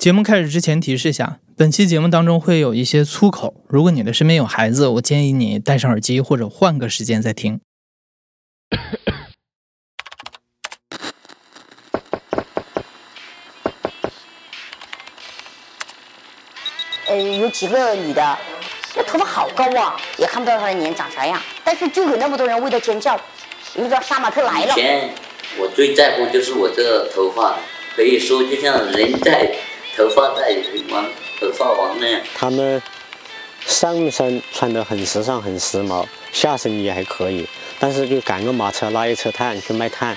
节目开始之前提示下，本期节目当中会有一些粗口，如果你的身边有孩子，我建议你戴上耳机或者换个时间再听。呃，有几个女的，那头发好高啊，也看不到她的脸长啥样，但是就有那么多人为她尖叫，你知道杀马特来了。以前我最在乎就是我这个头发，可以说就像人在，头发在王，头发王那样。他们上身穿的很时尚、很时髦，下身也还可以，但是就赶个马车拉一车炭去卖炭，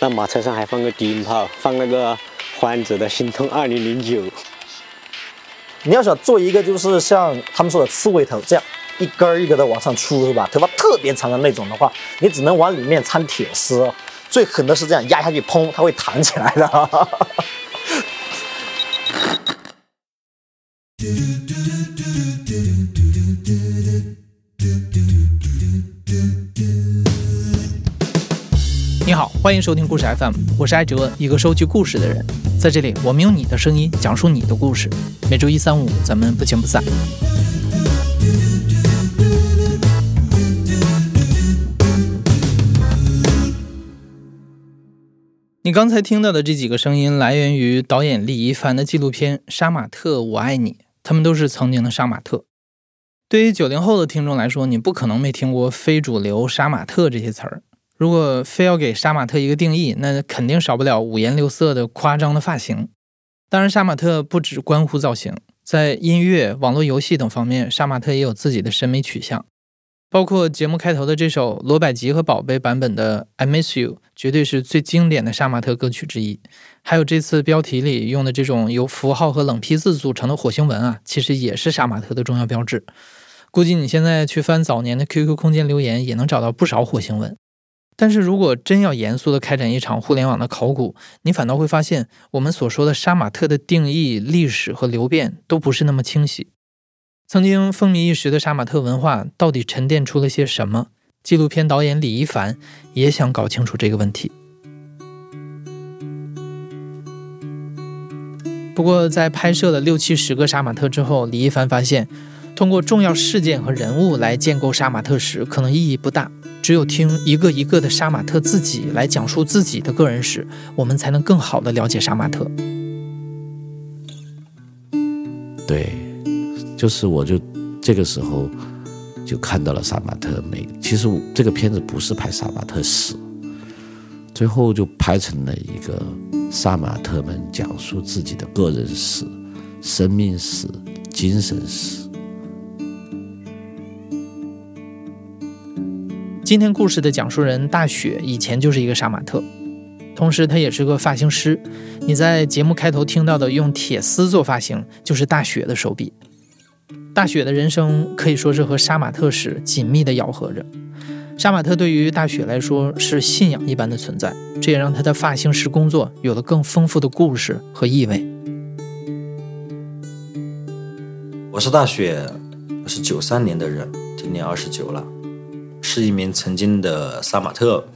那马车上还放个低音炮，放那个欢子的《心痛二零零九》。你要想做一个就是像他们说的刺猬头这样一根儿一根的往上出是吧？头发特别长的那种的话，你只能往里面掺铁丝，最狠的是这样压下去，砰，它会弹起来的。欢迎收听故事 FM，我是艾哲，一个收集故事的人。在这里，我们用你的声音讲述你的故事。每周一、三、五，咱们不见不散。你刚才听到的这几个声音，来源于导演李一凡的纪录片《杀马特，我爱你》，他们都是曾经的杀马特。对于九零后的听众来说，你不可能没听过“非主流”“杀马特”这些词儿。如果非要给杀马特一个定义，那肯定少不了五颜六色的夸张的发型。当然，杀马特不只关乎造型，在音乐、网络游戏等方面，杀马特也有自己的审美取向。包括节目开头的这首罗百吉和宝贝版本的《I Miss You》，绝对是最经典的杀马特歌曲之一。还有这次标题里用的这种由符号和冷批字组成的火星文啊，其实也是杀马特的重要标志。估计你现在去翻早年的 QQ 空间留言，也能找到不少火星文。但是如果真要严肃的开展一场互联网的考古，你反倒会发现，我们所说的杀马特的定义、历史和流变都不是那么清晰。曾经风靡一时的杀马特文化，到底沉淀出了些什么？纪录片导演李一凡也想搞清楚这个问题。不过，在拍摄了六七十个杀马特之后，李一凡发现，通过重要事件和人物来建构杀马特史，可能意义不大。只有听一个一个的杀马特自己来讲述自己的个人史，我们才能更好的了解杀马特。对，就是我就这个时候就看到了杀马特美。其实这个片子不是拍杀马特史，最后就拍成了一个杀马特们讲述自己的个人史、生命史、精神史。今天故事的讲述人大雪以前就是一个杀马特，同时他也是个发型师。你在节目开头听到的用铁丝做发型，就是大雪的手笔。大雪的人生可以说是和杀马特史紧密的咬合着。杀马特对于大雪来说是信仰一般的存在，这也让他的发型师工作有了更丰富的故事和意味。我是大雪，我是九三年的人，今年二十九了。是一名曾经的杀马特，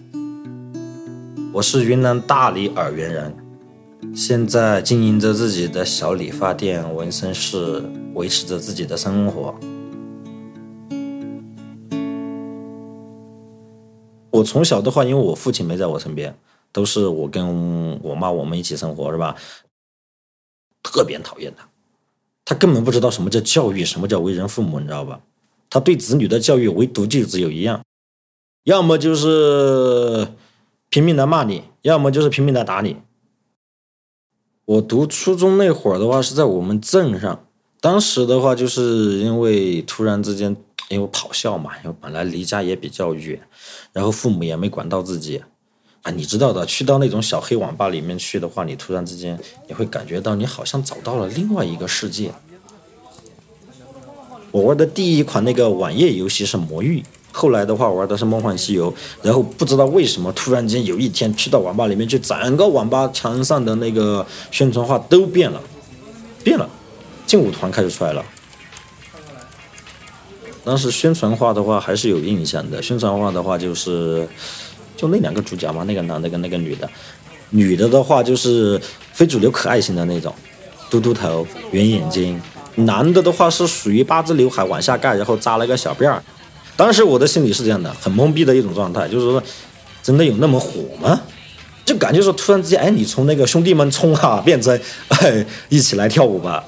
我是云南大理洱源人，现在经营着自己的小理发店、纹身室，维持着自己的生活。我从小的话，因为我父亲没在我身边，都是我跟我妈我们一起生活，是吧？特别讨厌他，他根本不知道什么叫教育，什么叫为人父母，你知道吧？他对子女的教育唯独就只有一样，要么就是拼命的骂你，要么就是拼命的打你。我读初中那会儿的话是在我们镇上，当时的话就是因为突然之间因为跑校嘛，因为本来离家也比较远，然后父母也没管到自己啊，你知道的，去到那种小黑网吧里面去的话，你突然之间你会感觉到你好像找到了另外一个世界。我玩的第一款那个网页游戏是《魔域》，后来的话玩的是《梦幻西游》，然后不知道为什么突然间有一天去到网吧里面去，整个网吧墙上的那个宣传画都变了，变了，劲舞团开始出来了。当时宣传画的话还是有印象的，宣传画的话就是就那两个主角嘛，那个男的跟那个女的，女的的话就是非主流可爱型的那种。嘟嘟头、圆眼睛。男的的话是属于八字刘海往下盖，然后扎了个小辫儿。当时我的心里是这样的，很懵逼的一种状态，就是说，真的有那么火吗？就感觉说突然之间，哎，你从那个兄弟们冲啊，变成哎一起来跳舞吧。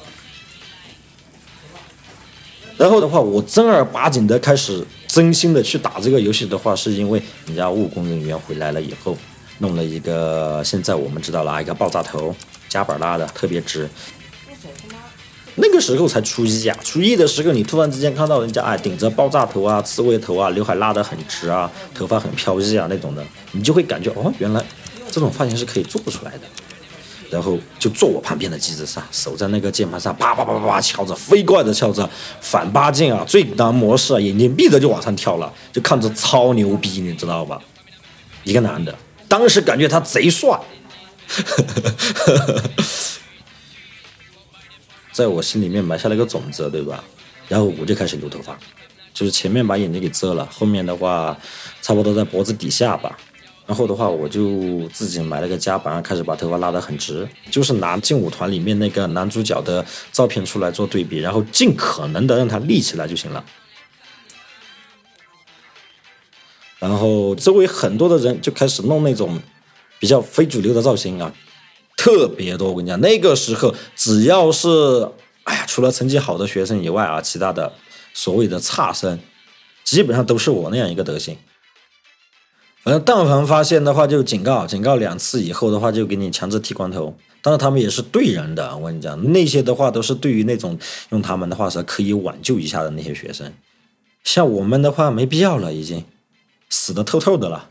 然后的话，我正儿八经的开始真心的去打这个游戏的话，是因为人家务工人员回来了以后，弄了一个现在我们知道了一个爆炸头，夹板拉的，特别直。那个时候才初一啊，初一的时候，你突然之间看到人家哎顶着爆炸头啊、刺猬头啊、刘海拉得很直啊、头发很飘逸啊那种的，你就会感觉哦，原来这种发型是可以做出来的。然后就坐我旁边的机子上，手在那个键盘上啪啪啪啪啪敲着，飞快的敲着反八键啊，最难模式啊，眼睛闭着就往上跳了，就看着超牛逼，你知道吧？一个男的，当时感觉他贼帅。在我心里面埋下了一个种子，对吧？然后我就开始留头发，就是前面把眼睛给遮了，后面的话差不多在脖子底下吧。然后的话，我就自己买了个夹板，开始把头发拉得很直，就是拿劲舞团里面那个男主角的照片出来做对比，然后尽可能的让它立起来就行了。然后周围很多的人就开始弄那种比较非主流的造型啊。特别多，我跟你讲，那个时候只要是，哎呀，除了成绩好的学生以外啊，其他的所谓的差生，基本上都是我那样一个德行。反正但凡发现的话，就警告，警告两次以后的话，就给你强制剃光头。但是他们也是对人的，我跟你讲，那些的话都是对于那种用他们的话说可以挽救一下的那些学生。像我们的话，没必要了，已经死的透透的了。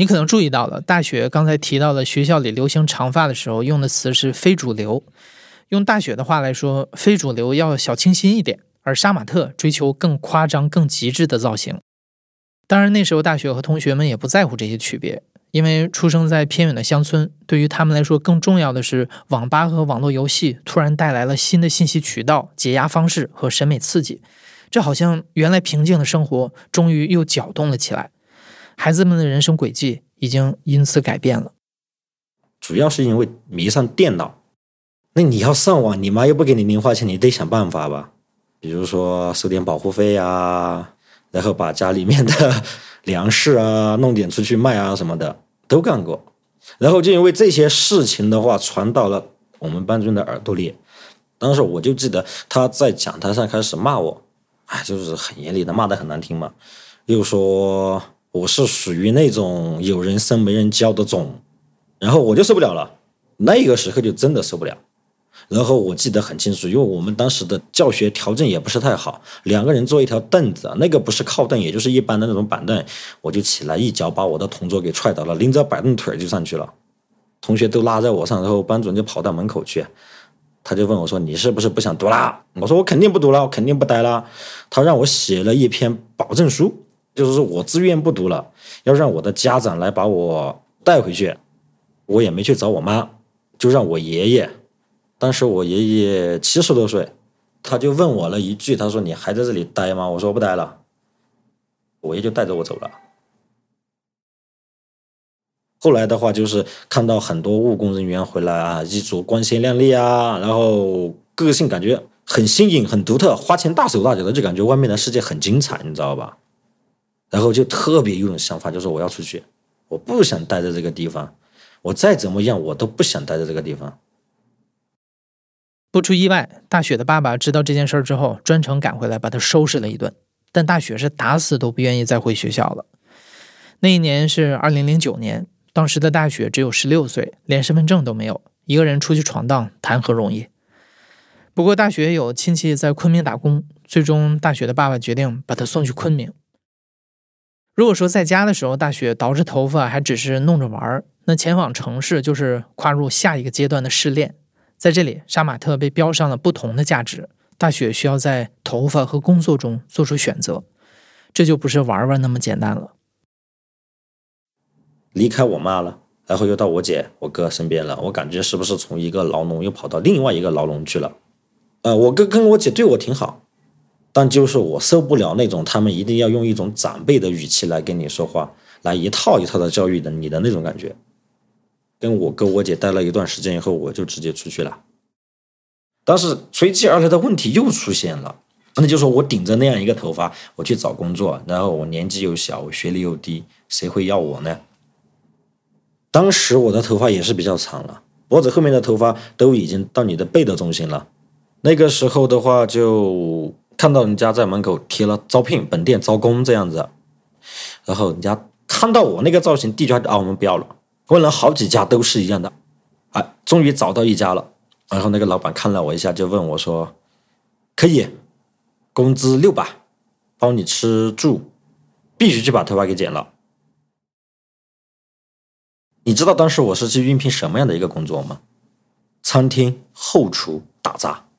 你可能注意到了，大雪刚才提到了学校里流行长发的时候用的词是非主流。用大雪的话来说，非主流要小清新一点，而杀马特追求更夸张、更极致的造型。当然，那时候大雪和同学们也不在乎这些区别，因为出生在偏远的乡村，对于他们来说，更重要的是网吧和网络游戏突然带来了新的信息渠道、解压方式和审美刺激。这好像原来平静的生活终于又搅动了起来。孩子们的人生轨迹已经因此改变了，主要是因为迷上电脑。那你要上网，你妈又不给你零花钱，你得想办法吧？比如说收点保护费啊，然后把家里面的 粮食啊弄点出去卖啊什么的，都干过。然后就因为这些事情的话，传到了我们班主任的耳朵里。当时我就记得他在讲台上开始骂我，哎，就是很严厉的骂的很难听嘛，又说。我是属于那种有人生没人教的种，然后我就受不了了，那个时候就真的受不了。然后我记得很清楚，因为我们当时的教学条件也不是太好，两个人坐一条凳子，那个不是靠凳，也就是一般的那种板凳，我就起来一脚把我的同桌给踹倒了，拎着板凳腿就上去了，同学都拉在我上，然后班主任就跑到门口去，他就问我说：“你是不是不想读啦？”我说：“我肯定不读了，我肯定不待了。”他让我写了一篇保证书。就是说我自愿不读了，要让我的家长来把我带回去，我也没去找我妈，就让我爷爷。当时我爷爷七十多岁，他就问我了一句，他说：“你还在这里待吗？”我说：“不待了。”我爷就带着我走了。后来的话，就是看到很多务工人员回来啊，衣着光鲜亮丽啊，然后个性感觉很新颖、很独特，花钱大手大脚的，就感觉外面的世界很精彩，你知道吧？然后就特别有种想法，就是我要出去，我不想待在这个地方，我再怎么样，我都不想待在这个地方。不出意外，大雪的爸爸知道这件事儿之后，专程赶回来把他收拾了一顿。但大雪是打死都不愿意再回学校了。那一年是二零零九年，当时的大雪只有十六岁，连身份证都没有，一个人出去闯荡谈何容易？不过大雪有亲戚在昆明打工，最终大雪的爸爸决定把他送去昆明。如果说在家的时候，大雪捯饬头发还只是弄着玩儿，那前往城市就是跨入下一个阶段的试炼。在这里，杀马特被标上了不同的价值，大雪需要在头发和工作中做出选择，这就不是玩玩那么简单了。离开我妈了，然后又到我姐、我哥身边了，我感觉是不是从一个牢笼又跑到另外一个牢笼去了？呃，我哥跟我姐对我挺好。但就是我受不了那种他们一定要用一种长辈的语气来跟你说话，来一套一套的教育的你的那种感觉。跟我哥我姐待了一段时间以后，我就直接出去了。但是随即而来的问题又出现了，那就说我顶着那样一个头发，我去找工作，然后我年纪又小，我学历又低，谁会要我呢？当时我的头发也是比较长了，脖子后面的头发都已经到你的背的中心了。那个时候的话，就看到人家在门口贴了招聘，本店招工这样子，然后人家看到我那个造型，第一句话就啊我们不要了。问了好几家都是一样的，哎，终于找到一家了。然后那个老板看了我一下，就问我说：“可以，工资六百，包你吃住，必须去把头发给剪了。”你知道当时我是去应聘什么样的一个工作吗？餐厅后厨打杂。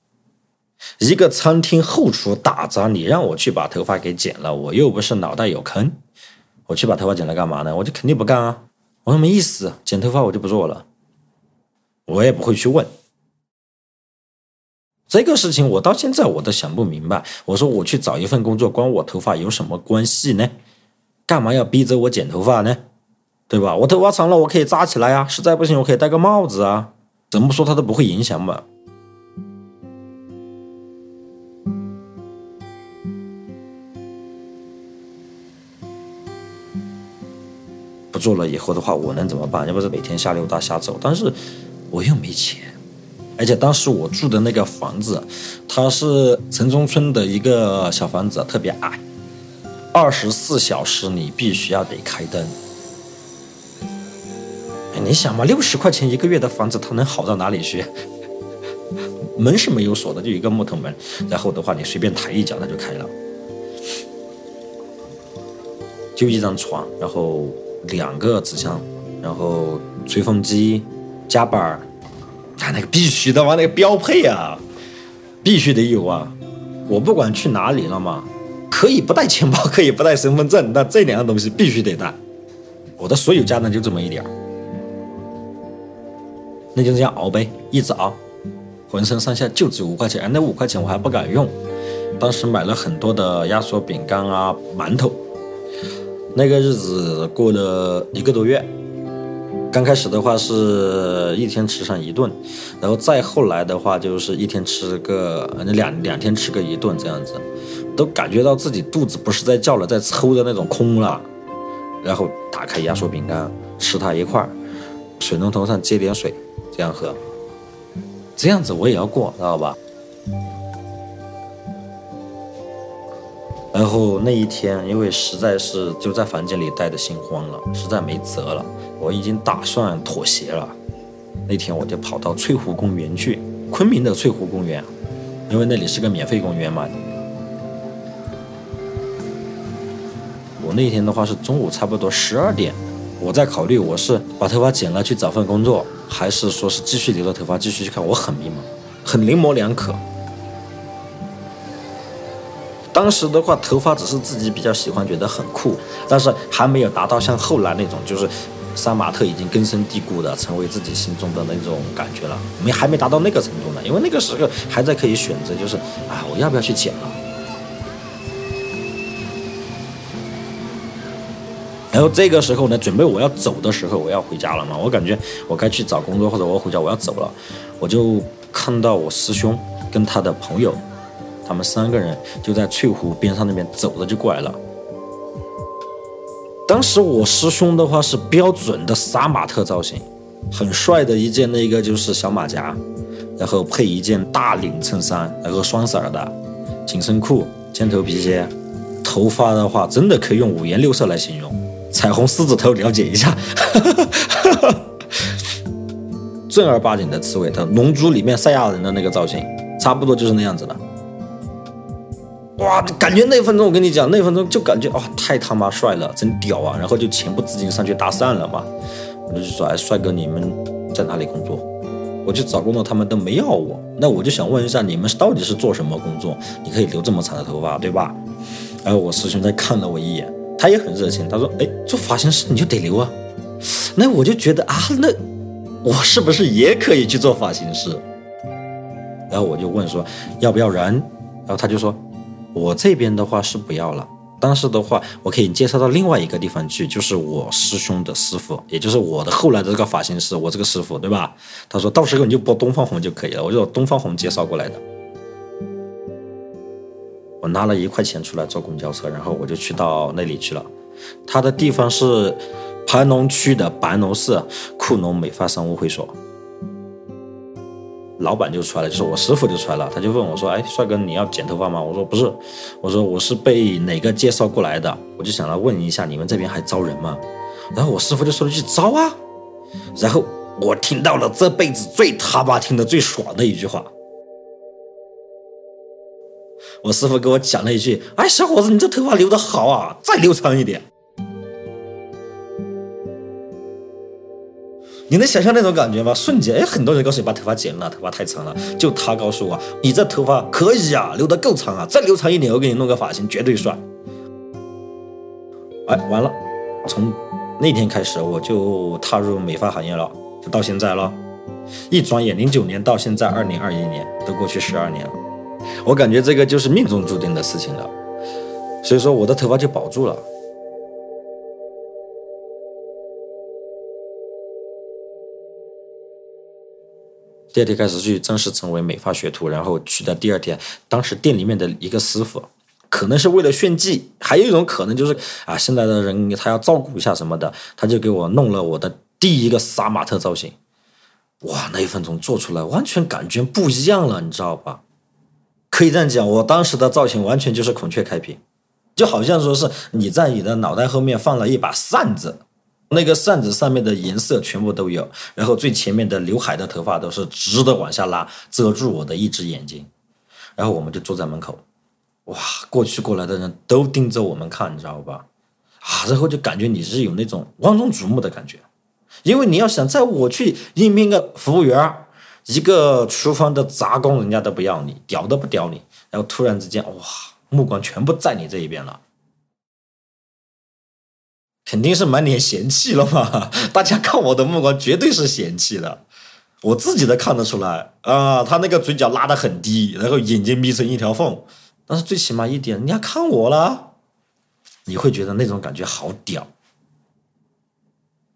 一个餐厅后厨打杂，你让我去把头发给剪了，我又不是脑袋有坑，我去把头发剪了干嘛呢？我就肯定不干啊。我说没意思，剪头发我就不做了，我也不会去问这个事情。我到现在我都想不明白。我说我去找一份工作，关我头发有什么关系呢？干嘛要逼着我剪头发呢？对吧？我头发长了，我可以扎起来呀。实在不行，我可以戴个帽子啊。怎么说它都不会影响嘛。做了以后的话，我能怎么办？要不是每天瞎溜达瞎走，但是我又没钱，而且当时我住的那个房子，它是城中村的一个小房子，特别矮，二十四小时你必须要得开灯。你想嘛，六十块钱一个月的房子，它能好到哪里去？门是没有锁的，就一个木头门，然后的话，你随便抬一脚，它就开了，就一张床，然后。两个纸箱，然后吹风机、夹板儿，啊，那个必须的嘛，那个标配啊，必须得有啊！我不管去哪里了嘛，可以不带钱包，可以不带身份证，但这两样东西必须得带。我的所有家当就这么一点儿，那就这样熬呗，一直熬，浑身上下就值五块钱，那五块钱我还不敢用，当时买了很多的压缩饼干啊、馒头。那个日子过了一个多月，刚开始的话是一天吃上一顿，然后再后来的话就是一天吃个两两天吃个一顿这样子，都感觉到自己肚子不是在叫了，在抽的那种空了，然后打开压缩饼干吃它一块儿，水龙头上接点水这样喝，这样子我也要过，知道吧？然后那一天，因为实在是就在房间里待的心慌了，实在没辙了，我已经打算妥协了。那天我就跑到翠湖公园去，昆明的翠湖公园，因为那里是个免费公园嘛。我那天的话是中午差不多十二点，我在考虑我是把头发剪了去找份工作，还是说是继续留着头发继续去看。我很迷茫，很临摹两可。当时的话，头发只是自己比较喜欢，觉得很酷，但是还没有达到像后来那种，就是杀马特已经根深蒂固的成为自己心中的那种感觉了。没还没达到那个程度呢，因为那个时候还在可以选择，就是啊，我要不要去剪了？然后这个时候呢，准备我要走的时候，我要回家了嘛，我感觉我该去找工作或者我回家我要走了，我就看到我师兄跟他的朋友。他们三个人就在翠湖边上那边走着就过来了。当时我师兄的话是标准的杀马特造型，很帅的一件那个就是小马甲，然后配一件大领衬衫，然后双色的紧身裤、尖头皮鞋，头发的话真的可以用五颜六色来形容，彩虹狮子头了解一下，正儿八经的刺猬头，龙珠里面赛亚人的那个造型，差不多就是那样子的。哇，感觉那分钟我跟你讲，那分钟就感觉哇，太他妈帅了，真屌啊！然后就情不自禁上去搭讪了嘛。我就说，哎，帅哥，你们在哪里工作？我去找工作，他们都没要我。那我就想问一下，你们到底是做什么工作？你可以留这么长的头发，对吧？然后我师兄在看了我一眼，他也很热情，他说，哎，做发型师你就得留啊。那我就觉得啊，那我是不是也可以去做发型师？然后我就问说，要不要人？然后他就说。我这边的话是不要了，但是的话，我可以介绍到另外一个地方去，就是我师兄的师傅，也就是我的后来的这个发型师，我这个师傅，对吧？他说到时候你就播东方红就可以了，我就东方红介绍过来的。我拿了一块钱出来坐公交车，然后我就去到那里去了。他的地方是盘龙区的白龙市库农美发商务会所。老板就出来了，就是我师傅就出来了，他就问我说：“哎，帅哥，你要剪头发吗？”我说：“不是，我说我是被哪个介绍过来的，我就想来问一下你们这边还招人吗？”然后我师傅就说了一句：“招啊！”然后我听到了这辈子最他妈听的最爽的一句话。我师傅给我讲了一句：“哎，小伙子，你这头发留的好啊，再留长一点。”你能想象那种感觉吗？瞬间，哎，很多人告诉你把头发剪了，头发太长了。就他告诉我，你这头发可以啊，留得够长啊，再留长一点，我给你弄个发型，绝对帅。哎，完了，从那天开始我就踏入美发行业了，就到现在了。一转眼，零九年到现在二零二一年，都过去十二年了。我感觉这个就是命中注定的事情了，所以说我的头发就保住了。第二天开始去正式成为美发学徒，然后去的第二天，当时店里面的一个师傅，可能是为了炫技，还有一种可能就是啊，现在的人他要照顾一下什么的，他就给我弄了我的第一个杀马特造型。哇，那一分钟做出来完全感觉不一样了，你知道吧？可以这样讲，我当时的造型完全就是孔雀开屏，就好像说是你在你的脑袋后面放了一把扇子。那个扇子上面的颜色全部都有，然后最前面的刘海的头发都是直的往下拉，遮住我的一只眼睛。然后我们就坐在门口，哇，过去过来的人都盯着我们看，你知道吧？啊，然后就感觉你是有那种万众瞩目的感觉，因为你要想，在我去应聘个服务员，一个厨房的杂工，人家都不要你，屌都不屌你。然后突然之间，哇，目光全部在你这一边了。肯定是满脸嫌弃了嘛！大家看我的目光绝对是嫌弃的，我自己都看得出来啊。他那个嘴角拉得很低，然后眼睛眯成一条缝。但是最起码一点，人家看我了，你会觉得那种感觉好屌。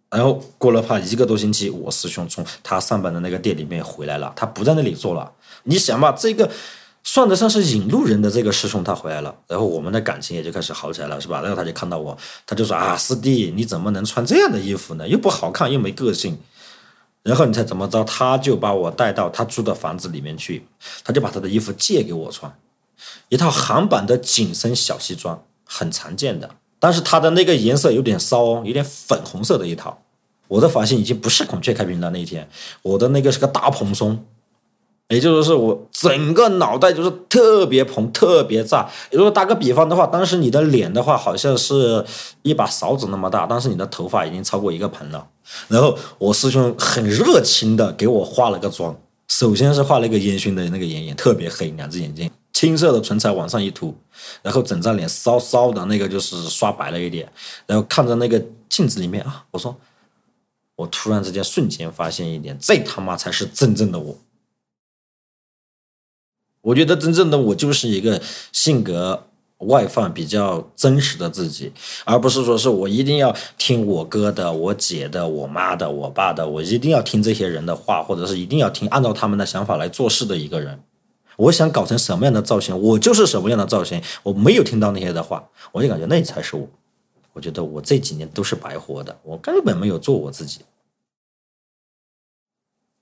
然后过了怕一个多星期，我师兄从他上班的那个店里面回来了，他不在那里做了。你想吧，这个。算得上是引路人的这个师兄他回来了，然后我们的感情也就开始好起来了，是吧？然后他就看到我，他就说啊，师弟，你怎么能穿这样的衣服呢？又不好看，又没个性。然后你猜怎么着？他就把我带到他租的房子里面去，他就把他的衣服借给我穿，一套韩版的紧身小西装，很常见的，但是他的那个颜色有点骚哦，有点粉红色的一套。我的发型已经不是孔雀开屏了，那一天我的那个是个大蓬松。也就是说，我整个脑袋就是特别蓬、特别炸。如果打个比方的话，当时你的脸的话，好像是一把勺子那么大，但是你的头发已经超过一个盆了。然后我师兄很热情的给我化了个妆，首先是画了一个烟熏的那个眼影，特别黑，两只眼睛，青色的唇彩往上一涂，然后整张脸稍稍的那个就是刷白了一点，然后看着那个镜子里面啊，我说，我突然之间瞬间发现一点，这他妈才是真正的我。我觉得真正的我就是一个性格外放、比较真实的自己，而不是说是我一定要听我哥的、我姐的、我妈的、我爸的，我一定要听这些人的话，或者是一定要听按照他们的想法来做事的一个人。我想搞成什么样的造型，我就是什么样的造型。我没有听到那些的话，我就感觉那才是我。我觉得我这几年都是白活的，我根本没有做我自己。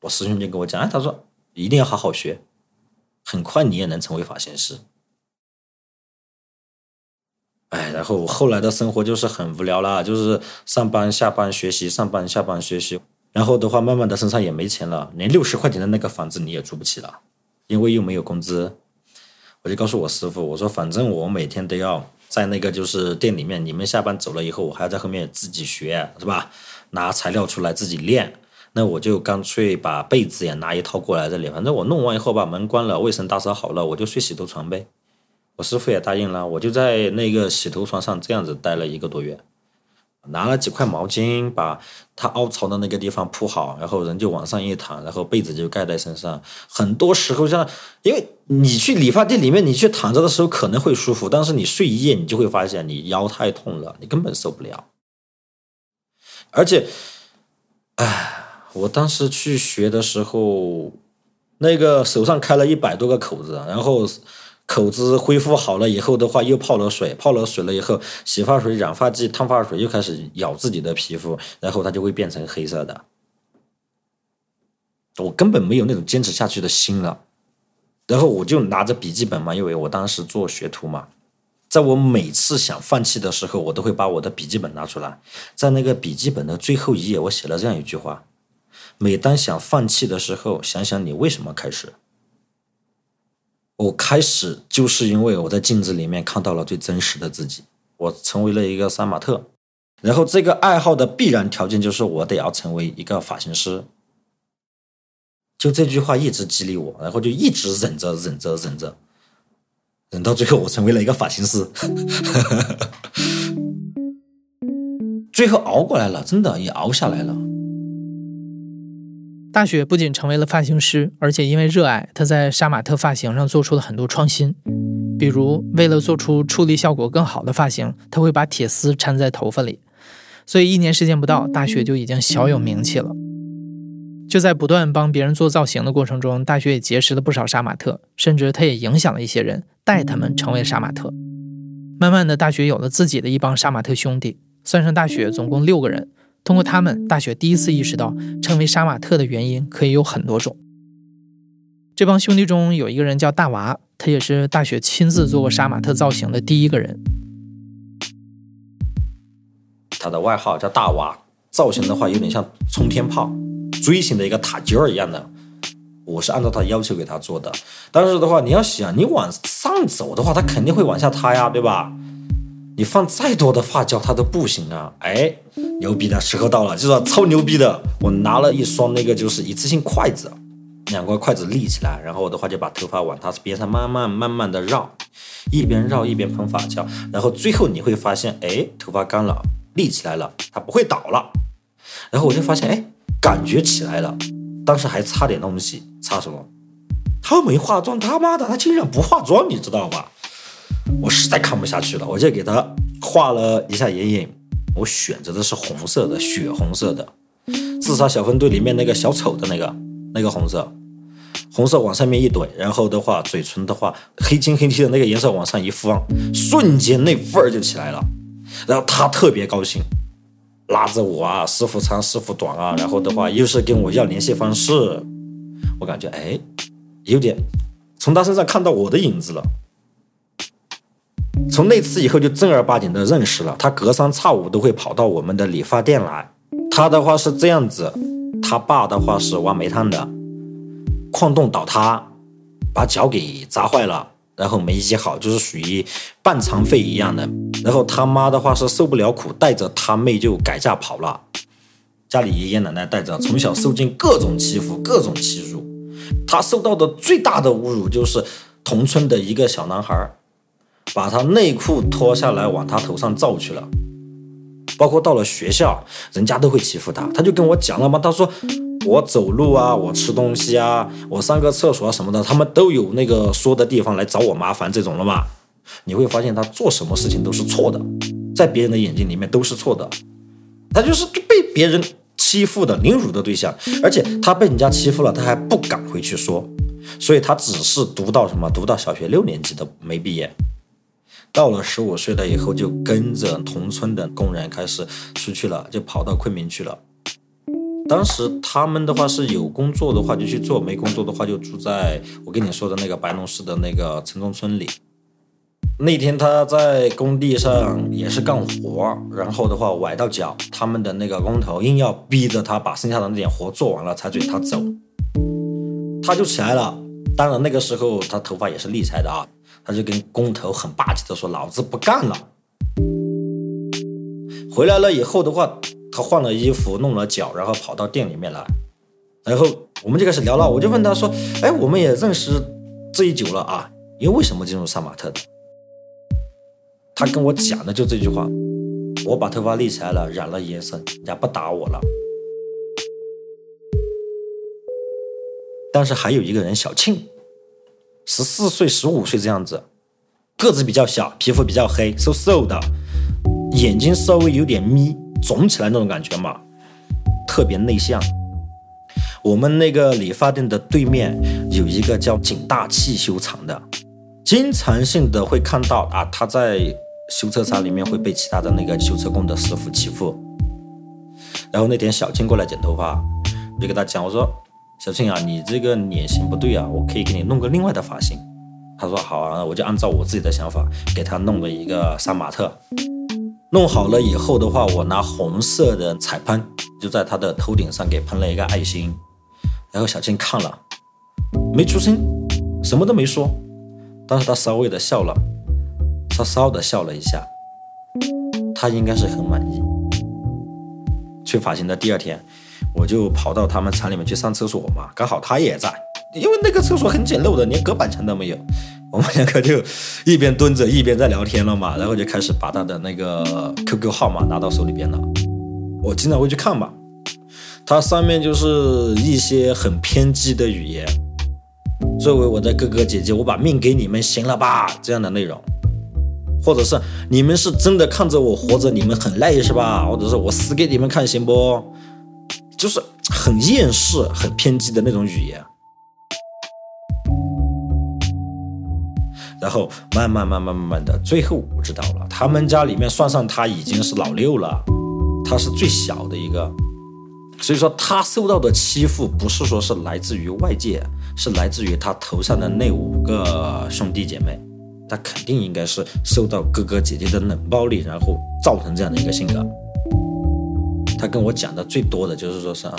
我师兄就跟我讲，哎，他说一定要好好学。很快你也能成为发型师，哎，然后我后来的生活就是很无聊啦，就是上班下班学习，上班下班学习，然后的话，慢慢的身上也没钱了，连六十块钱的那个房子你也租不起了，因为又没有工资。我就告诉我师傅，我说反正我每天都要在那个就是店里面，你们下班走了以后，我还要在后面自己学，是吧？拿材料出来自己练。那我就干脆把被子也拿一套过来这里，反正我弄完以后把门关了，卫生打扫好了，我就睡洗头床呗。我师傅也答应了，我就在那个洗头床上这样子待了一个多月。拿了几块毛巾，把他凹槽的那个地方铺好，然后人就往上一躺，然后被子就盖在身上。很多时候像，因为你去理发店里面，你去躺着的时候可能会舒服，但是你睡一夜，你就会发现你腰太痛了，你根本受不了。而且，唉，我当时去学的时候，那个手上开了一百多个口子，然后。口子恢复好了以后的话，又泡了水，泡了水了以后，洗发水、染发剂、烫发水又开始咬自己的皮肤，然后它就会变成黑色的。我根本没有那种坚持下去的心了，然后我就拿着笔记本嘛，因为我当时做学徒嘛，在我每次想放弃的时候，我都会把我的笔记本拿出来，在那个笔记本的最后一页，我写了这样一句话：每当想放弃的时候，想想你为什么开始。我开始就是因为我在镜子里面看到了最真实的自己，我成为了一个杀马特，然后这个爱好的必然条件就是我得要成为一个发型师。就这句话一直激励我，然后就一直忍着忍着忍着，忍到最后我成为了一个发型师，最后熬过来了，真的也熬下来了。大雪不仅成为了发型师，而且因为热爱，他在杀马特发型上做出了很多创新。比如，为了做出处理效果更好的发型，他会把铁丝缠在头发里。所以，一年时间不到，大雪就已经小有名气了。就在不断帮别人做造型的过程中，大雪也结识了不少杀马特，甚至他也影响了一些人，带他们成为杀马特。慢慢的，大雪有了自己的一帮杀马特兄弟，算上大雪，总共六个人。通过他们，大雪第一次意识到，成为杀马特的原因可以有很多种。这帮兄弟中有一个人叫大娃，他也是大雪亲自做过杀马特造型的第一个人。他的外号叫大娃，造型的话有点像冲天炮、锥形的一个塔尖儿一样的。我是按照他要求给他做的，但是的话，你要想你往上走的话，他肯定会往下塌呀，对吧？你放再多的发胶，它都不行啊！哎，牛逼的时候到了，就是超牛逼的。我拿了一双那个就是一次性筷子，两个筷子立起来，然后我的话就把头发往它边上慢慢慢慢的绕，一边绕一边喷发胶，然后最后你会发现，哎，头发干了，立起来了，它不会倒了。然后我就发现，哎，感觉起来了。当时还差点东西，差什么？他没化妆，他妈的，他竟然不化妆，你知道吧？我实在看不下去了，我就给他画了一下眼影。我选择的是红色的，血红色的，自杀小分队里面那个小丑的那个那个红色，红色往上面一怼，然后的话，嘴唇的话，黑青黑青的那个颜色往上一放，瞬间那味儿就起来了。然后他特别高兴，拉着我啊，师傅长师傅短啊，然后的话又是跟我要联系方式，我感觉哎，有点从他身上看到我的影子了。从那次以后就正儿八经的认识了，他隔三差五都会跑到我们的理发店来。他的话是这样子，他爸的话是挖煤炭的，矿洞倒塌，把脚给砸坏了，然后没医好，就是属于半残废一样的。然后他妈的话是受不了苦，带着他妹就改嫁跑了，家里爷爷奶奶带着，从小受尽各种欺负，各种欺辱。他受到的最大的侮辱就是同村的一个小男孩。把他内裤脱下来往他头上罩去了，包括到了学校，人家都会欺负他。他就跟我讲了嘛，他说我走路啊，我吃东西啊，我上个厕所啊什么的，他们都有那个说的地方来找我麻烦这种了嘛。你会发现他做什么事情都是错的，在别人的眼睛里面都是错的，他就是被别人欺负的、凌辱的对象，而且他被人家欺负了，他还不敢回去说，所以他只是读到什么，读到小学六年级都没毕业。到了十五岁了以后，就跟着同村的工人开始出去了，就跑到昆明去了。当时他们的话是有工作的话就去做，没工作的话就住在我跟你说的那个白龙市的那个城中村里。那天他在工地上也是干活，然后的话崴到脚，他们的那个工头硬要逼着他把剩下的那点活做完了才准他走，他就起来了。当然那个时候他头发也是立起来的啊。他就跟工头很霸气的说：“老子不干了。”回来了以后的话，他换了衣服，弄了脚，然后跑到店里面来，然后我们就开始聊了。我就问他说：“哎，我们也认识这一久了啊，因为为什么进入杀马特的？”他跟我讲的就这句话：“我把头发立起来了，染了颜色，人家不打我了。但是还有一个人，小庆，十四岁、十五岁这样子，个子比较小，皮肤比较黑，瘦瘦的，眼睛稍微有点眯，肿起来那种感觉嘛，特别内向。我们那个理发店的对面有一个叫景大汽修厂的，经常性的会看到啊，他在修车厂里面会被其他的那个修车工的师傅欺负。然后那天小庆过来剪头发，我就跟他讲，我说。小庆啊，你这个脸型不对啊，我可以给你弄个另外的发型。他说好啊，我就按照我自己的想法给他弄了一个杀马特。弄好了以后的话，我拿红色的彩喷就在他的头顶上给喷了一个爱心。然后小庆看了，没出声，什么都没说，但是他稍微的笑了，稍稍的笑了一下，他应该是很满意。去发型的第二天。我就跑到他们厂里面去上厕所嘛，刚好他也在，因为那个厕所很简陋的，连隔板墙都没有。我们两个就一边蹲着一边在聊天了嘛，然后就开始把他的那个 QQ 号码拿到手里边了。我经常会去看嘛，它上面就是一些很偏激的语言，作为我的哥哥姐姐，我把命给你们，行了吧？这样的内容，或者是你们是真的看着我活着，你们很累是吧？或者是我死给你们看，行不？就是很厌世、很偏激的那种语言，然后慢慢、慢慢、慢慢的，最后我知道了，他们家里面算上他已经是老六了，他是最小的一个，所以说他受到的欺负不是说是来自于外界，是来自于他头上的那五个兄弟姐妹，他肯定应该是受到哥哥姐姐的冷暴力，然后造成这样的一个性格。他跟我讲的最多的就是说是啊，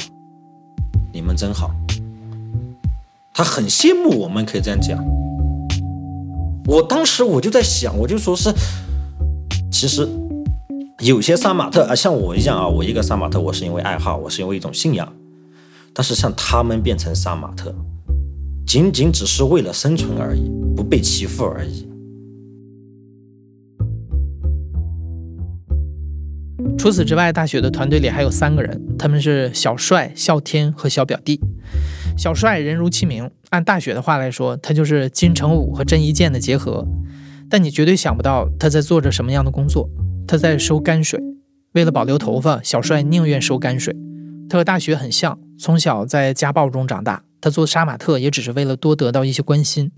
你们真好。他很羡慕我们可以这样讲。我当时我就在想，我就说是，其实有些杀马特啊，像我一样啊，我一个杀马特，我是因为爱好，我是因为一种信仰。但是像他们变成杀马特，仅仅只是为了生存而已，不被欺负而已。除此之外，大雪的团队里还有三个人，他们是小帅、笑天和小表弟。小帅人如其名，按大雪的话来说，他就是金城武和郑伊健的结合。但你绝对想不到他在做着什么样的工作。他在收泔水，为了保留头发，小帅宁愿收泔水。他和大雪很像，从小在家暴中长大。他做杀马特也只是为了多得到一些关心。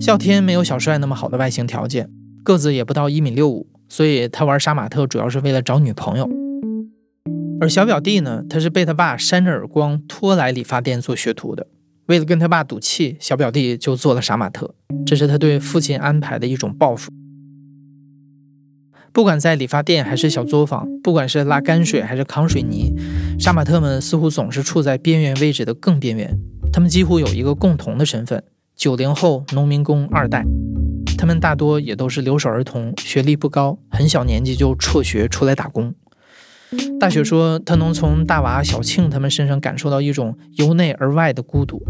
笑天没有小帅那么好的外形条件，个子也不到一米六五。所以他玩杀马特主要是为了找女朋友，而小表弟呢，他是被他爸扇着耳光拖来理发店做学徒的。为了跟他爸赌气，小表弟就做了杀马特，这是他对父亲安排的一种报复。不管在理发店还是小作坊，不管是拉泔水还是扛水泥，杀马特们似乎总是处在边缘位置的更边缘。他们几乎有一个共同的身份：九零后农民工二代。他们大多也都是留守儿童，学历不高，很小年纪就辍学出来打工。大雪说，他能从大娃小庆他们身上感受到一种由内而外的孤独。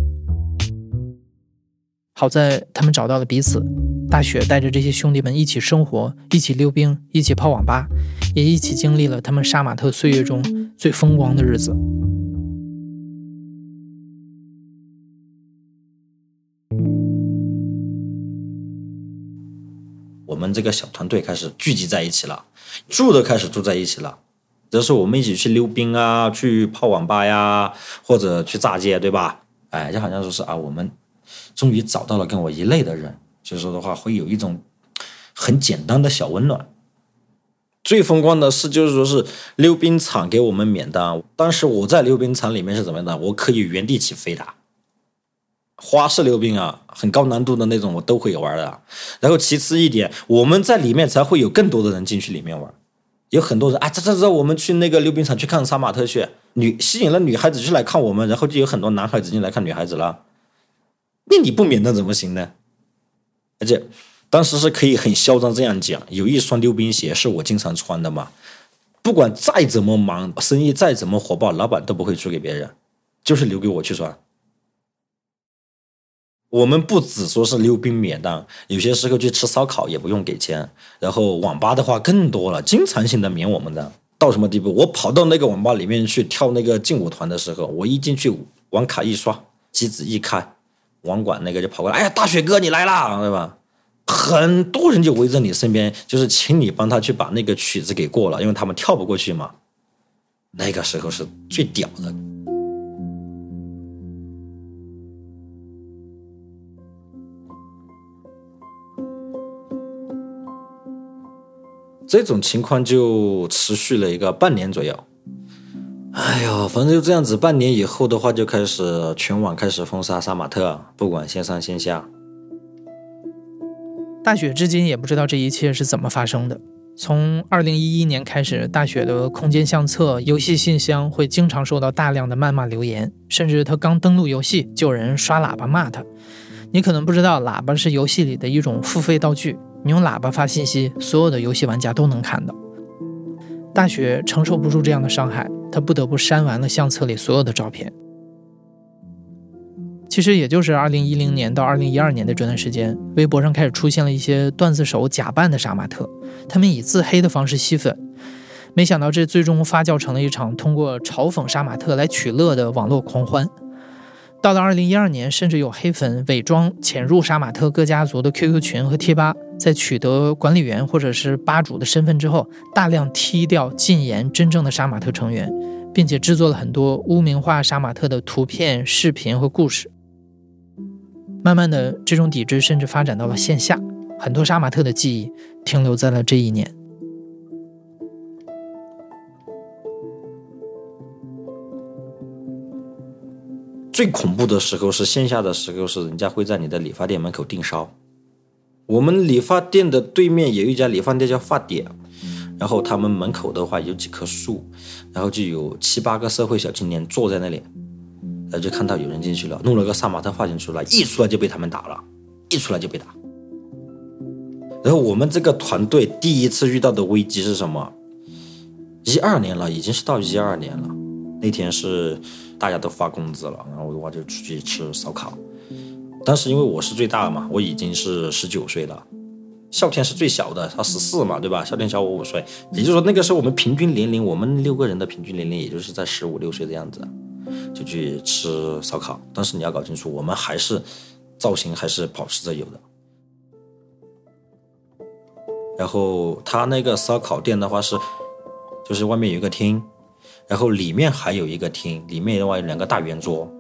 好在他们找到了彼此，大雪带着这些兄弟们一起生活，一起溜冰，一起泡网吧，也一起经历了他们杀马特岁月中最风光的日子。我们这个小团队开始聚集在一起了，住都开始住在一起了。这是我们一起去溜冰啊，去泡网吧呀，或者去炸街，对吧？哎，就好像说是啊，我们终于找到了跟我一类的人，所以说的话会有一种很简单的小温暖。最风光的事就是说是溜冰场给我们免单，当时我在溜冰场里面是怎么样的？我可以原地起飞的。花式溜冰啊，很高难度的那种，我都会玩的。然后其次一点，我们在里面才会有更多的人进去里面玩。有很多人啊，这这这，我们去那个溜冰场去看杀马特去，女吸引了女孩子去来看我们，然后就有很多男孩子进来看女孩子了。那你不免的怎么行呢？而且当时是可以很嚣张这样讲，有一双溜冰鞋是我经常穿的嘛，不管再怎么忙，生意再怎么火爆，老板都不会租给别人，就是留给我去穿。我们不只说是溜冰免单，有些时候去吃烧烤也不用给钱。然后网吧的话更多了，经常性的免我们的。到什么地步？我跑到那个网吧里面去跳那个劲舞团的时候，我一进去网卡一刷，机子一开，网管那个就跑过来，哎呀，大雪哥你来啦，对吧？很多人就围着你身边，就是请你帮他去把那个曲子给过了，因为他们跳不过去嘛。那个时候是最屌的。这种情况就持续了一个半年左右。哎呦，反正就这样子，半年以后的话，就开始全网开始封杀杀马特，不管线上线下。大雪至今也不知道这一切是怎么发生的。从二零一一年开始，大雪的空间相册、游戏信箱会经常收到大量的谩骂留言，甚至他刚登录游戏就有人刷喇叭骂他。你可能不知道，喇叭是游戏里的一种付费道具。你用喇叭发信息，所有的游戏玩家都能看到。大雪承受不住这样的伤害，他不得不删完了相册里所有的照片。其实也就是二零一零年到二零一二年的这段时间，微博上开始出现了一些段子手假扮的杀马特，他们以自黑的方式吸粉。没想到这最终发酵成了一场通过嘲讽杀马特来取乐的网络狂欢。到了二零一二年，甚至有黑粉伪装潜入杀马特各家族的 QQ 群和贴吧，在取得管理员或者是吧主的身份之后，大量踢掉、禁言真正的杀马特成员，并且制作了很多污名化杀马特的图片、视频和故事。慢慢的，这种抵制甚至发展到了线下，很多杀马特的记忆停留在了这一年。最恐怖的时候是线下的时候，是人家会在你的理发店门口盯梢。我们理发店的对面有一家理发店叫发点，然后他们门口的话有几棵树，然后就有七八个社会小青年坐在那里，然后就看到有人进去了，弄了个杀马特发型出来，一出来就被他们打了，一出来就被打。然后我们这个团队第一次遇到的危机是什么？一二年了，已经是到一二年了，那天是。大家都发工资了，然后的话就出去吃烧烤。当时因为我是最大嘛，我已经是十九岁了，孝天是最小的，他十四嘛，对吧？孝天小我五岁，也就是说那个时候我们平均年龄，我们六个人的平均年龄也就是在十五六岁的样子，就去吃烧烤。但是你要搞清楚，我们还是造型还是保持着有的。然后他那个烧烤店的话是，就是外面有一个厅。然后里面还有一个厅，里面的话有两个大圆桌，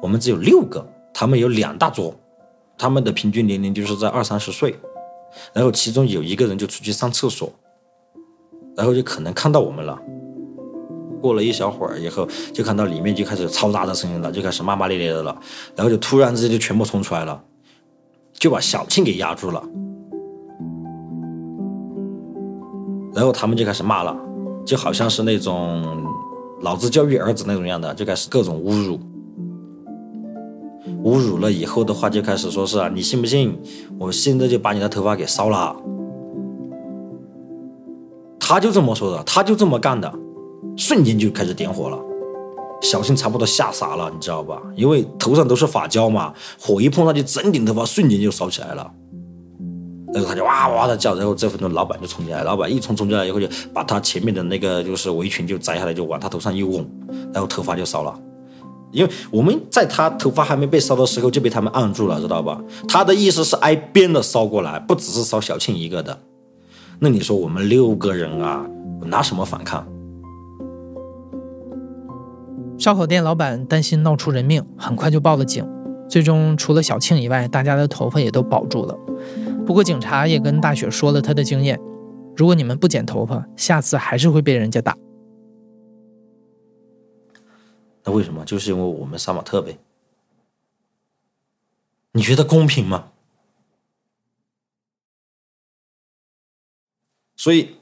我们只有六个，他们有两大桌，他们的平均年龄就是在二三十岁，然后其中有一个人就出去上厕所，然后就可能看到我们了，过了一小会儿以后，就看到里面就开始嘈杂的声音了，就开始骂骂咧咧的了，然后就突然之间就全部冲出来了，就把小庆给压住了，然后他们就开始骂了。就好像是那种老子教育儿子那种样的，就开始各种侮辱，侮辱了以后的话，就开始说是啊，你信不信？我现在就把你的头发给烧了。他就这么说的，他就这么干的，瞬间就开始点火了。小新差不多吓傻了，你知道吧？因为头上都是发胶嘛，火一碰上去，整顶头发瞬间就烧起来了。然后他就哇哇的叫，然后这分钟老板就冲进来，老板一冲冲进来以后就把他前面的那个就是围裙就摘下来就往他头上一拱，然后头发就烧了。因为我们在他头发还没被烧的时候就被他们按住了，知道吧？他的意思是挨边的烧过来，不只是烧小庆一个的。那你说我们六个人啊，拿什么反抗？烧烤店老板担心闹出人命，很快就报了警。最终除了小庆以外，大家的头发也都保住了。不过警察也跟大雪说了他的经验，如果你们不剪头发，下次还是会被人家打。那为什么？就是因为我们杀马特呗。你觉得公平吗？所以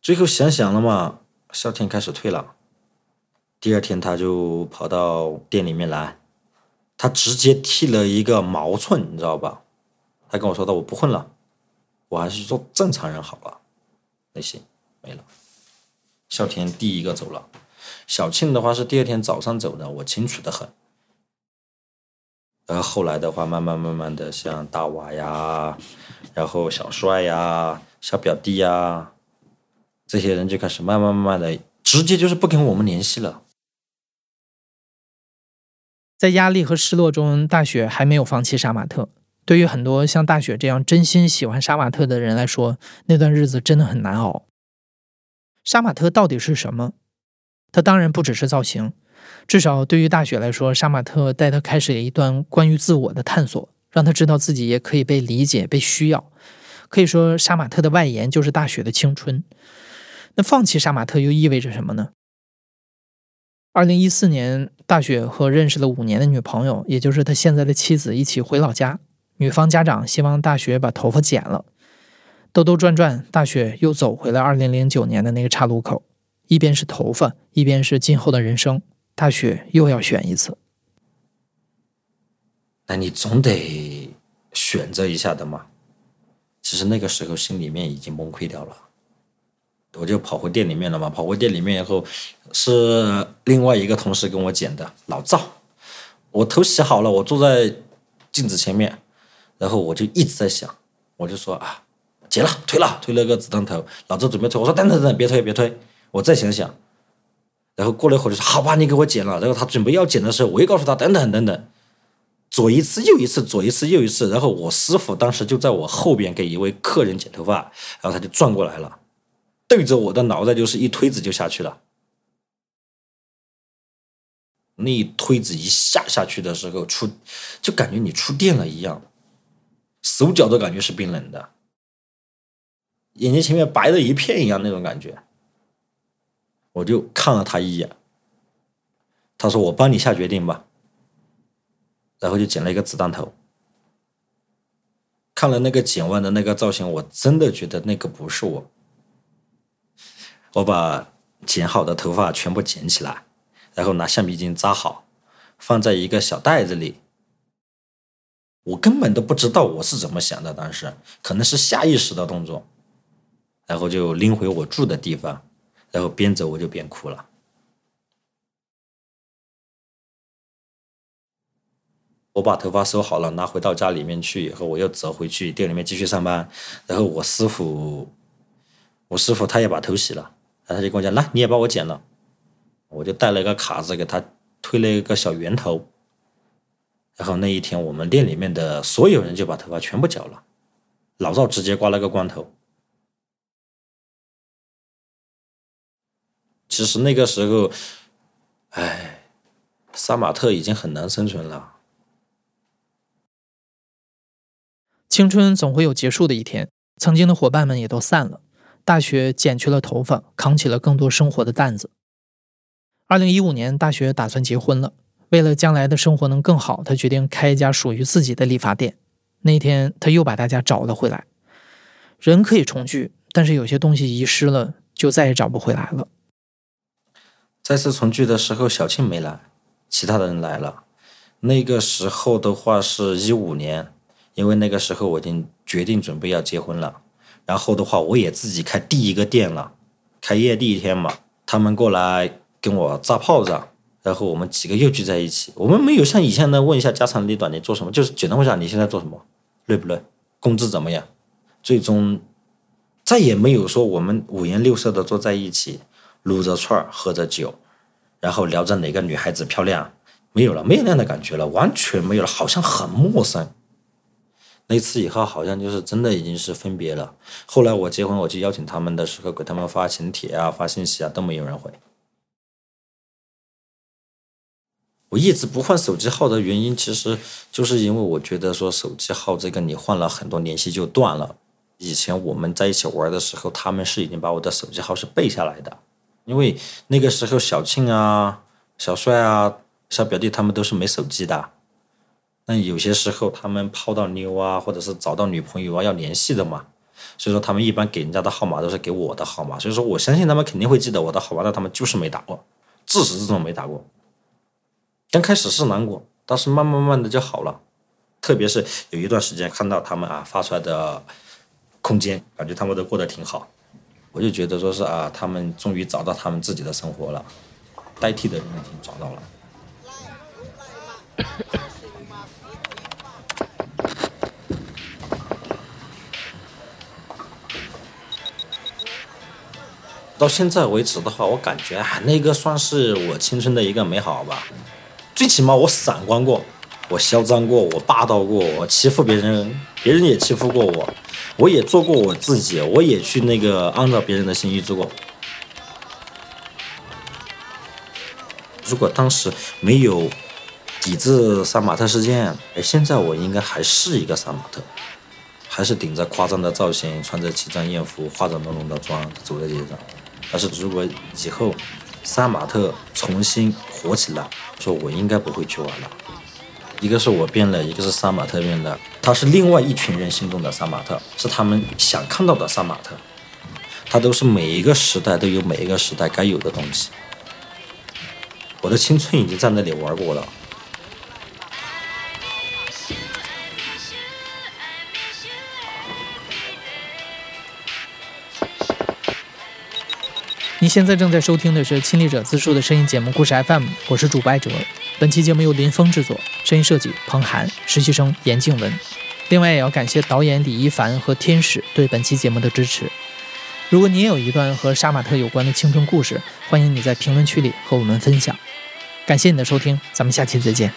最后想想了嘛，夏天开始退了，第二天他就跑到店里面来，他直接剃了一个毛寸，你知道吧？他跟我说的，我不混了，我还是做正常人好了。那行，没了。孝天第一个走了，小庆的话是第二天早上走的，我清楚的很。然后后来的话，慢慢慢慢的，像大娃呀，然后小帅呀、小表弟呀，这些人就开始慢慢慢慢的，直接就是不跟我们联系了。在压力和失落中，大雪还没有放弃杀马特。对于很多像大雪这样真心喜欢杀马特的人来说，那段日子真的很难熬。杀马特到底是什么？它当然不只是造型，至少对于大雪来说，杀马特带他开始了一段关于自我的探索，让他知道自己也可以被理解、被需要。可以说，杀马特的外延就是大雪的青春。那放弃杀马特又意味着什么呢？二零一四年，大雪和认识了五年的女朋友，也就是他现在的妻子，一起回老家。女方家长希望大雪把头发剪了。兜兜转转，大雪又走回了二零零九年的那个岔路口，一边是头发，一边是今后的人生。大雪又要选一次。那你总得选择一下的嘛。其实那个时候心里面已经崩溃掉了。我就跑回店里面了嘛，跑回店里面以后，是另外一个同事跟我剪的，老赵。我头洗好了，我坐在镜子前面，然后我就一直在想，我就说啊，剪了，推了，推了个子弹头。老赵准备推，我说等等等，别推别推，我再想想。然后过了一会儿就说好吧，你给我剪了。然后他准备要剪的时候，我又告诉他等等等等，左一次右一次，左一次右一次。然后我师傅当时就在我后边给一位客人剪头发，然后他就转过来了。对着我的脑袋就是一推子就下去了，那一推子一下下去的时候，出就感觉你触电了一样，手脚都感觉是冰冷的，眼睛前面白的一片一样那种感觉。我就看了他一眼，他说：“我帮你下决定吧。”然后就剪了一个子弹头。看了那个剪完的那个造型，我真的觉得那个不是我。我把剪好的头发全部剪起来，然后拿橡皮筋扎好，放在一个小袋子里。我根本都不知道我是怎么想的，当时可能是下意识的动作，然后就拎回我住的地方，然后边走我就边哭了。我把头发收好了，拿回到家里面去以后，我又折回去店里面继续上班。然后我师傅，我师傅他也把头洗了。然后他就跟我讲：“来，你也帮我剪了。”我就带了一个卡子给他推了一个小圆头。然后那一天，我们店里面的所有人就把头发全部剪了，老赵直接刮了个光头。其实那个时候，哎，杀马特已经很难生存了。青春总会有结束的一天，曾经的伙伴们也都散了。大雪剪去了头发，扛起了更多生活的担子。二零一五年，大学打算结婚了。为了将来的生活能更好，他决定开一家属于自己的理发店。那天，他又把大家找了回来。人可以重聚，但是有些东西遗失了，就再也找不回来了。再次重聚的时候，小庆没来，其他的人来了。那个时候的话是一五年，因为那个时候我已经决定准备要结婚了。然后的话，我也自己开第一个店了。开业第一天嘛，他们过来跟我炸炮仗，然后我们几个又聚在一起。我们没有像以前那问一下家长里短，你做什么？就是简单问一下你现在做什么，累不累，工资怎么样？最终再也没有说我们五颜六色的坐在一起，撸着串儿，喝着酒，然后聊着哪个女孩子漂亮，没有了，没有那样的感觉了，完全没有了，好像很陌生。那次以后，好像就是真的已经是分别了。后来我结婚，我去邀请他们的时候，给他们发请帖啊、发信息啊，都没有人回。我一直不换手机号的原因，其实就是因为我觉得说手机号这个你换了很多联系就断了。以前我们在一起玩的时候，他们是已经把我的手机号是背下来的，因为那个时候小庆啊、小帅啊、小表弟他们都是没手机的。那有些时候他们泡到妞啊，或者是找到女朋友啊，要联系的嘛，所以说他们一般给人家的号码都是给我的号码，所以说我相信他们肯定会记得我的号码，但他们就是没打过，自始至终没打过。刚开始是难过，但是慢慢慢的就好了，特别是有一段时间看到他们啊发出来的空间，感觉他们都过得挺好，我就觉得说是啊，他们终于找到他们自己的生活了，代替的人已经找到了。到现在为止的话，我感觉啊，那个算是我青春的一个美好吧。最起码我闪光过，我嚣张过，我霸道过，我欺负别人。别人也欺负过我，我也做过我自己，我也去那个按照别人的心意做过。如果当时没有抵制杀马特事件，哎，现在我应该还是一个杀马特，还是顶着夸张的造型，穿着奇装艳服、化着浓浓的妆走在街上。但是如果以后杀马特重新火起来，说我应该不会去玩了。一个是我变了，一个是杀马特变了，他是另外一群人心中的杀马特，是他们想看到的杀马特。他都是每一个时代都有每一个时代该有的东西。我的青春已经在那里玩过了。你现在正在收听的是亲历者自述的声音节目《故事 FM》，我是主播艾哲。本期节目由林峰制作，声音设计彭涵，实习生严静文。另外，也要感谢导演李一凡和天使对本期节目的支持。如果你也有一段和杀马特有关的青春故事，欢迎你在评论区里和我们分享。感谢你的收听，咱们下期再见。